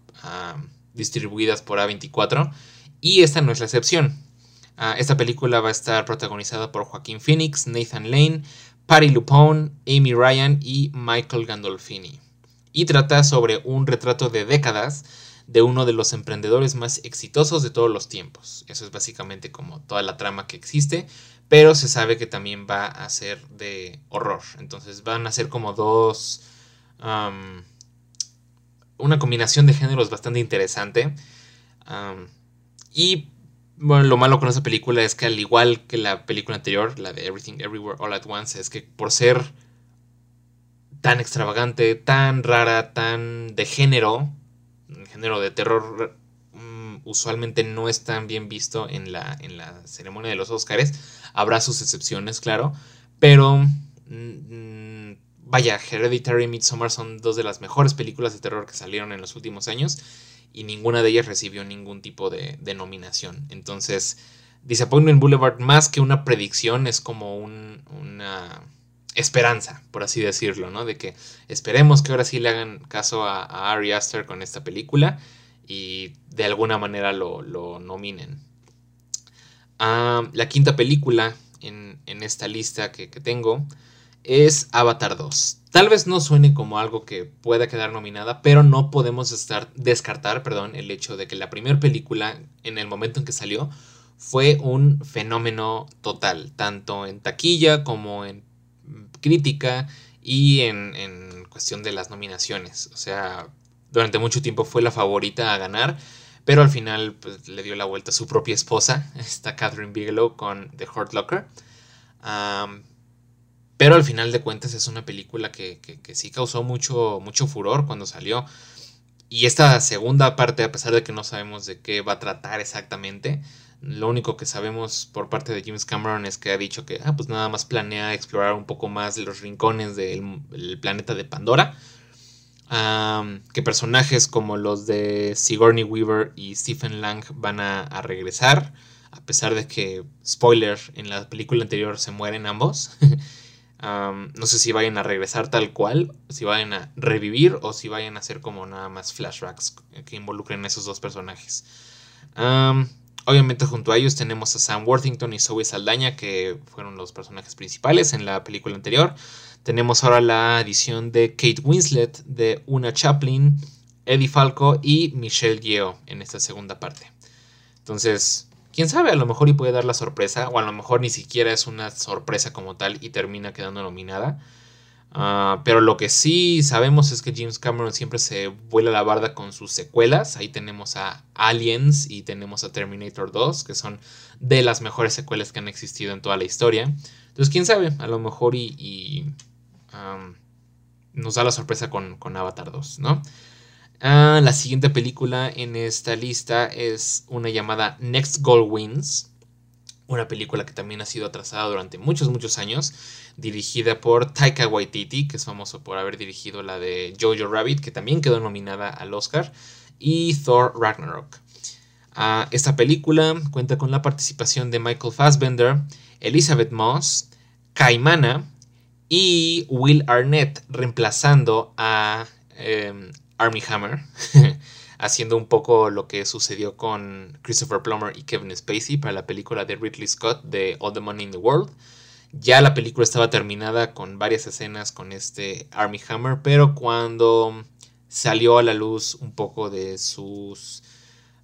distribuidas por A24, y esta no es la excepción. Ah, esta película va a estar protagonizada por Joaquín Phoenix, Nathan Lane, Patty Lupone, Amy Ryan y Michael Gandolfini. Y trata sobre un retrato de décadas de uno de los emprendedores más exitosos de todos los tiempos. Eso es básicamente como toda la trama que existe, pero se sabe que también va a ser de horror. Entonces van a ser como dos una combinación de géneros bastante interesante. y bueno, lo malo con esa película es que al igual que la película anterior, la de Everything Everywhere All at Once, es que por ser tan extravagante, tan rara, tan de género, género de terror mm, usualmente no es tan bien visto en la, en la ceremonia de los Oscars. Habrá sus excepciones, claro, pero mm, vaya, Hereditary y Midsommar son dos de las mejores películas de terror que salieron en los últimos años y ninguna de ellas recibió ningún tipo de, nominación. Entonces, Disappointment Boulevard, más que una predicción, es como una esperanza, por así decirlo, ¿no? De que esperemos que ahora sí le hagan caso a, Ari Aster con esta película y de alguna manera lo, nominen. Ah, la quinta película en, esta lista que, que tengo es Avatar 2. Tal vez no suene como algo que pueda quedar nominada, pero no podemos estar, descartar perdón, el hecho de que la primera película, en el momento en que salió, fue un fenómeno total, tanto en taquilla como en crítica y en, en cuestión de las nominaciones. O sea, durante mucho tiempo fue la favorita a ganar, pero al final pues, le dio la vuelta a su propia esposa, <laughs> esta Catherine Bigelow con The Hurt Locker. Pero al final de cuentas es una película que, sí causó mucho, mucho furor cuando salió. Y esta segunda parte, a pesar de que no sabemos de qué va a tratar exactamente, lo único que sabemos por parte de James Cameron es que ha dicho que ah, pues nada más planea explorar un poco más los rincones del planeta de Pandora. que personajes como los de Sigourney Weaver y Stephen Lang van a, a, regresar, a pesar de que, spoiler, en la película anterior se mueren ambos. <laughs> no sé si vayan a regresar tal cual, si vayan a revivir o si vayan a hacer como nada más flashbacks que involucren a esos dos personajes. Obviamente junto a ellos tenemos a Sam Worthington y Zoe Saldaña que fueron los personajes principales en la película anterior. Tenemos ahora la edición de Kate Winslet, de Una Chaplin, Eddie Falco y Michelle Yeoh en esta segunda parte. Entonces, quién sabe, a lo mejor y puede dar la sorpresa, o a lo mejor ni siquiera es una sorpresa como tal y termina quedando nominada. Ah, pero lo que sí sabemos es que James Cameron siempre se vuela la barda con sus secuelas. Ahí tenemos a Aliens y tenemos a Terminator 2, que son de las mejores secuelas que han existido en toda la historia. Entonces, quién sabe, a lo mejor y, nos da la sorpresa con, Avatar 2, ¿no? Ah, la siguiente película en esta lista es una llamada Next Goal Wins, una película que también ha sido atrasada durante muchos, muchos años dirigida por Taika Waititi, que es famoso por haber dirigido la de Jojo Rabbit, que también quedó nominada al Oscar, y Thor Ragnarok. Ah, esta película cuenta con la participación de Michael Fassbender, Elizabeth Moss, Kaimana y Will Arnett, reemplazando a em, Army Hammer, <laughs> haciendo un poco lo que sucedió con Christopher Plummer y Kevin Spacey para la película de Ridley Scott de All the Money in the World. Ya la película estaba terminada con varias escenas con este Army Hammer, pero cuando salió a la luz un poco de sus,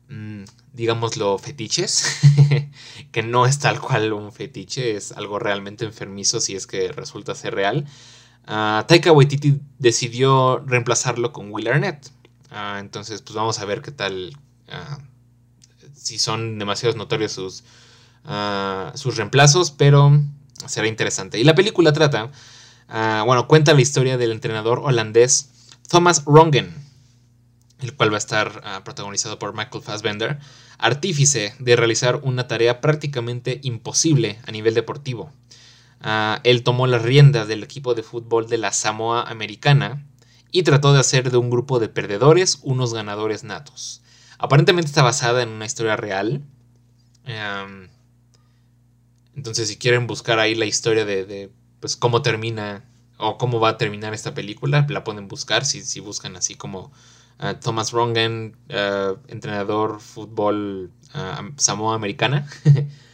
mm, digámoslo, fetiches, <laughs> que no es tal cual un fetiche, es algo realmente enfermizo si es que resulta ser real, uh, Taika Waititi decidió reemplazarlo con Will Arnett. Ah, entonces, pues vamos a ver qué tal, ah, si son demasiados notorios sus, sus reemplazos, pero será interesante. Y la película trata, ah, bueno, cuenta la historia del entrenador holandés Thomas Rongen, el cual va a estar ah, protagonizado por Michael Fassbender, artífice de realizar una tarea prácticamente imposible a nivel deportivo. Ah, él tomó las riendas del equipo de fútbol de la Samoa Americana y trató de hacer de un grupo de perdedores unos ganadores natos. Aparentemente está basada en una historia real. Entonces, si quieren buscar ahí la historia de, pues, cómo termina o cómo va a terminar esta película, la pueden buscar si, si buscan así como uh, Thomas Rongen, uh, entrenador fútbol uh, Samoa Americana. <laughs>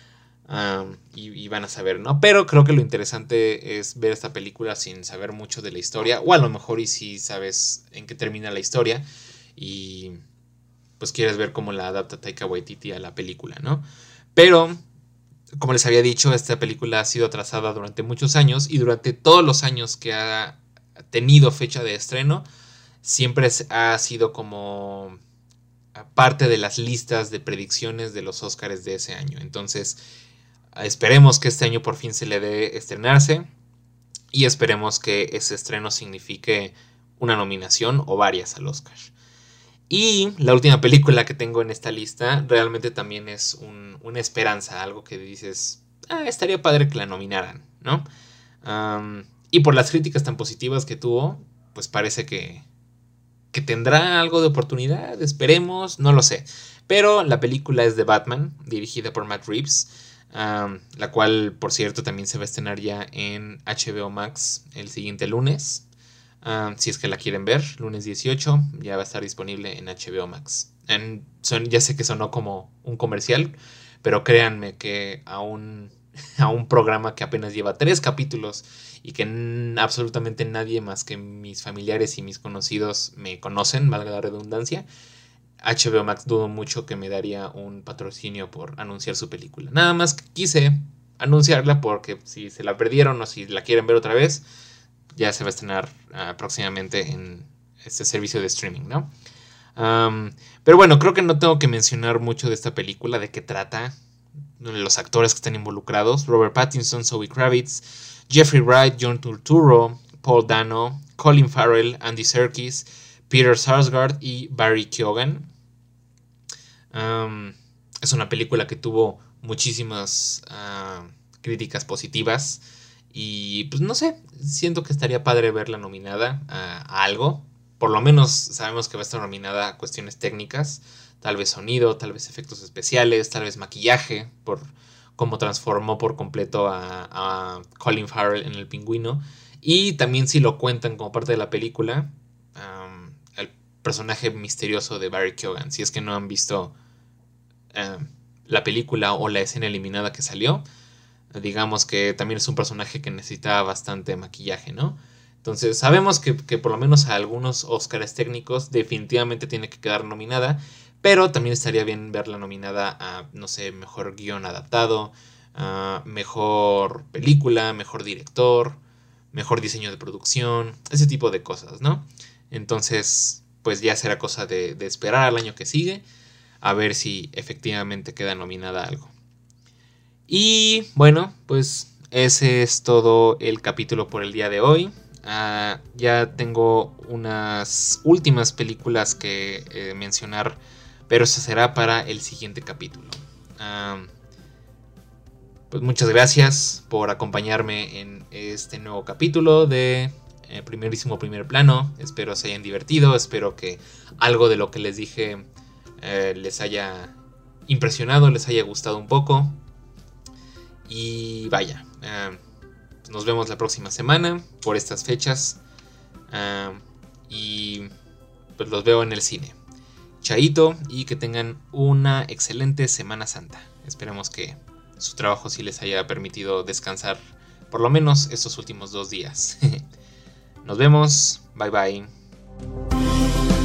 Um, y, van a saber, ¿no? Pero creo que lo interesante es ver esta película sin saber mucho de la historia, o a lo mejor y si sabes en qué termina la historia y pues quieres ver cómo la adapta Taika Waititi a la película, ¿no? Pero como les había dicho, esta película ha sido atrasada durante muchos años y durante todos los años que ha tenido fecha de estreno, siempre ha sido como parte de las listas de predicciones de los Oscars de ese año. Entonces, esperemos que este año por fin se le dé estrenarse y esperemos que ese estreno signifique una nominación o varias al Oscar. Y la última película que tengo en esta lista realmente también es una esperanza, algo que dices, ah, estaría padre que la nominaran, ¿no? y por las críticas tan positivas que tuvo, pues parece que, que tendrá algo de oportunidad, esperemos, no lo sé. Pero la película es de Batman, dirigida por Matt Reeves, la cual, por cierto, también se va a estrenar ya en HBO Max el siguiente lunes. Si es que la quieren ver, lunes 18, ya va a estar disponible en HBO Max. son, ya sé que sonó como un comercial, pero créanme que a un, <laughs> a un programa que apenas lleva tres capítulos y que absolutamente nadie más que mis familiares y mis conocidos me conocen, valga la redundancia, HBO Max dudo mucho que me daría un patrocinio por anunciar su película. Nada más quise anunciarla porque si se la perdieron o si la quieren ver otra vez, ya se va a estrenar ah, próximamente en este servicio de streaming, ¿no? pero bueno, creo que no tengo que mencionar mucho de esta película, de qué trata, los actores que están involucrados, Robert Pattinson, Zoe Kravitz, Jeffrey Wright, John Turturro, Paul Dano, Colin Farrell, Andy Serkis, Peter Sarsgaard y Barry Keoghan. Es una película que tuvo muchísimas críticas positivas. Y pues no sé, siento que estaría padre verla nominada a, algo. Por lo menos sabemos que va a estar nominada a cuestiones técnicas, tal vez sonido, tal vez efectos especiales, tal vez maquillaje, por cómo transformó por completo a, Colin Farrell en el pingüino. Y también si lo cuentan como parte de la película, el personaje misterioso de Barry Keoghan. Si es que no han visto la película o la escena eliminada que salió, digamos que también es un personaje que necesita bastante maquillaje, ¿no? Entonces sabemos que, por lo menos a algunos Oscars técnicos definitivamente tiene que quedar nominada, Pero también estaría bien verla nominada a, no sé, mejor guion adaptado, mejor película, mejor director, mejor diseño de producción, ese tipo de cosas, ¿no? Entonces, pues ya será cosa de, de esperar al año que sigue a ver si efectivamente queda nominada algo. Y bueno, pues ese es todo el capítulo por el día de hoy. Ah, ya tengo unas últimas películas que eh, mencionar, pero eso será para el siguiente capítulo. Pues muchas gracias por acompañarme en este nuevo capítulo de eh, Primerísimo Primer Plano. Espero se hayan divertido, espero que algo de lo que les dije eh, les haya impresionado, les haya gustado un poco. Y vaya, eh, nos vemos la próxima semana por estas fechas. Eh, y pues los veo en el cine. Chaito y que tengan una excelente Semana Santa. Esperemos que su trabajo sí les haya permitido descansar por lo menos estos últimos dos días. <laughs> Nos vemos. Bye bye.